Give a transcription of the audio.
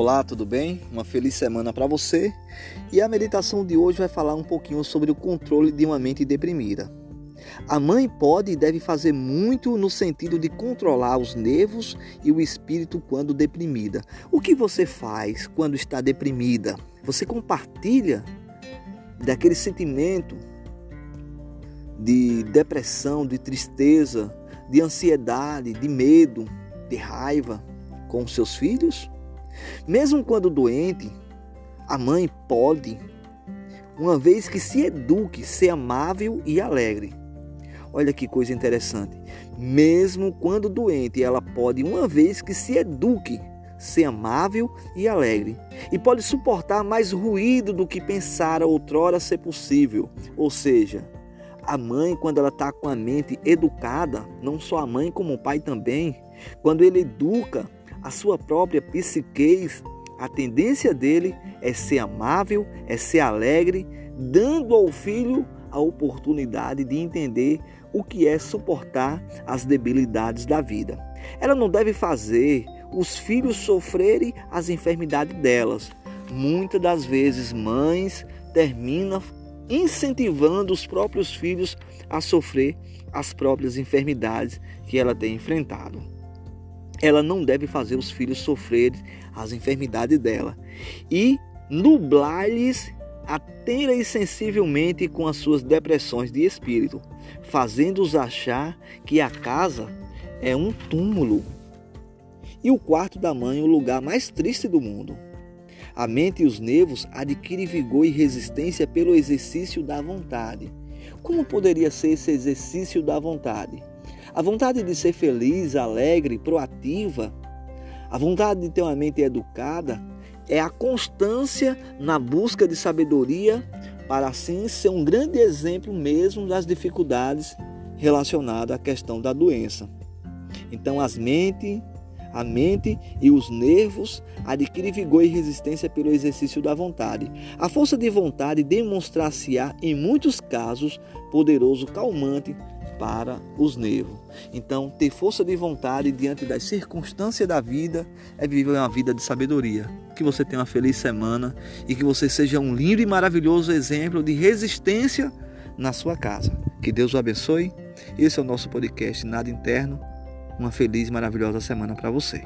Olá, tudo bem? Uma feliz semana para você. E a meditação de hoje vai falar um pouquinho sobre o controle de uma mente deprimida. A mãe pode e deve fazer muito no sentido de controlar os nervos e o espírito quando deprimida. O que você faz quando está deprimida? Você compartilha daquele sentimento de depressão, de tristeza, de ansiedade, de medo, de raiva com seus filhos? Mesmo quando doente, a mãe pode, uma vez que se eduque, ser amável e alegre. Olha que coisa interessante. Mesmo quando doente, ela pode, uma vez que se eduque, ser amável e alegre. E pode suportar mais ruído do que pensara outrora ser possível. Ou seja, a mãe, quando ela está com a mente educada, não só a mãe, como o pai também, quando ele educa a sua própria psiquez, a tendência dele é ser amável, é ser alegre, dando ao filho a oportunidade de entender o que é suportar as debilidades da vida. Ela não deve fazer os filhos sofrerem as enfermidades delas. Muitas das vezes, mães terminam incentivando os próprios filhos a sofrer as próprias enfermidades que ela tem enfrentado ela não deve fazer os filhos sofrerem as enfermidades dela e nublar-lhes atenta sensivelmente com as suas depressões de espírito, fazendo-os achar que a casa é um túmulo e o quarto da mãe o lugar mais triste do mundo. A mente e os nervos adquirem vigor e resistência pelo exercício da vontade. Como poderia ser esse exercício da vontade? A vontade de ser feliz, alegre, proativa, a vontade de ter uma mente educada é a constância na busca de sabedoria para assim ser um grande exemplo mesmo das dificuldades relacionadas à questão da doença. Então as mentes, a mente e os nervos adquirem vigor e resistência pelo exercício da vontade. A força de vontade demonstrar-se-á em muitos casos poderoso calmante para os nervos. Então, ter força de vontade diante das circunstâncias da vida é viver uma vida de sabedoria. Que você tenha uma feliz semana e que você seja um lindo e maravilhoso exemplo de resistência na sua casa. Que Deus o abençoe. Esse é o nosso podcast Nada Interno. Uma feliz e maravilhosa semana para você.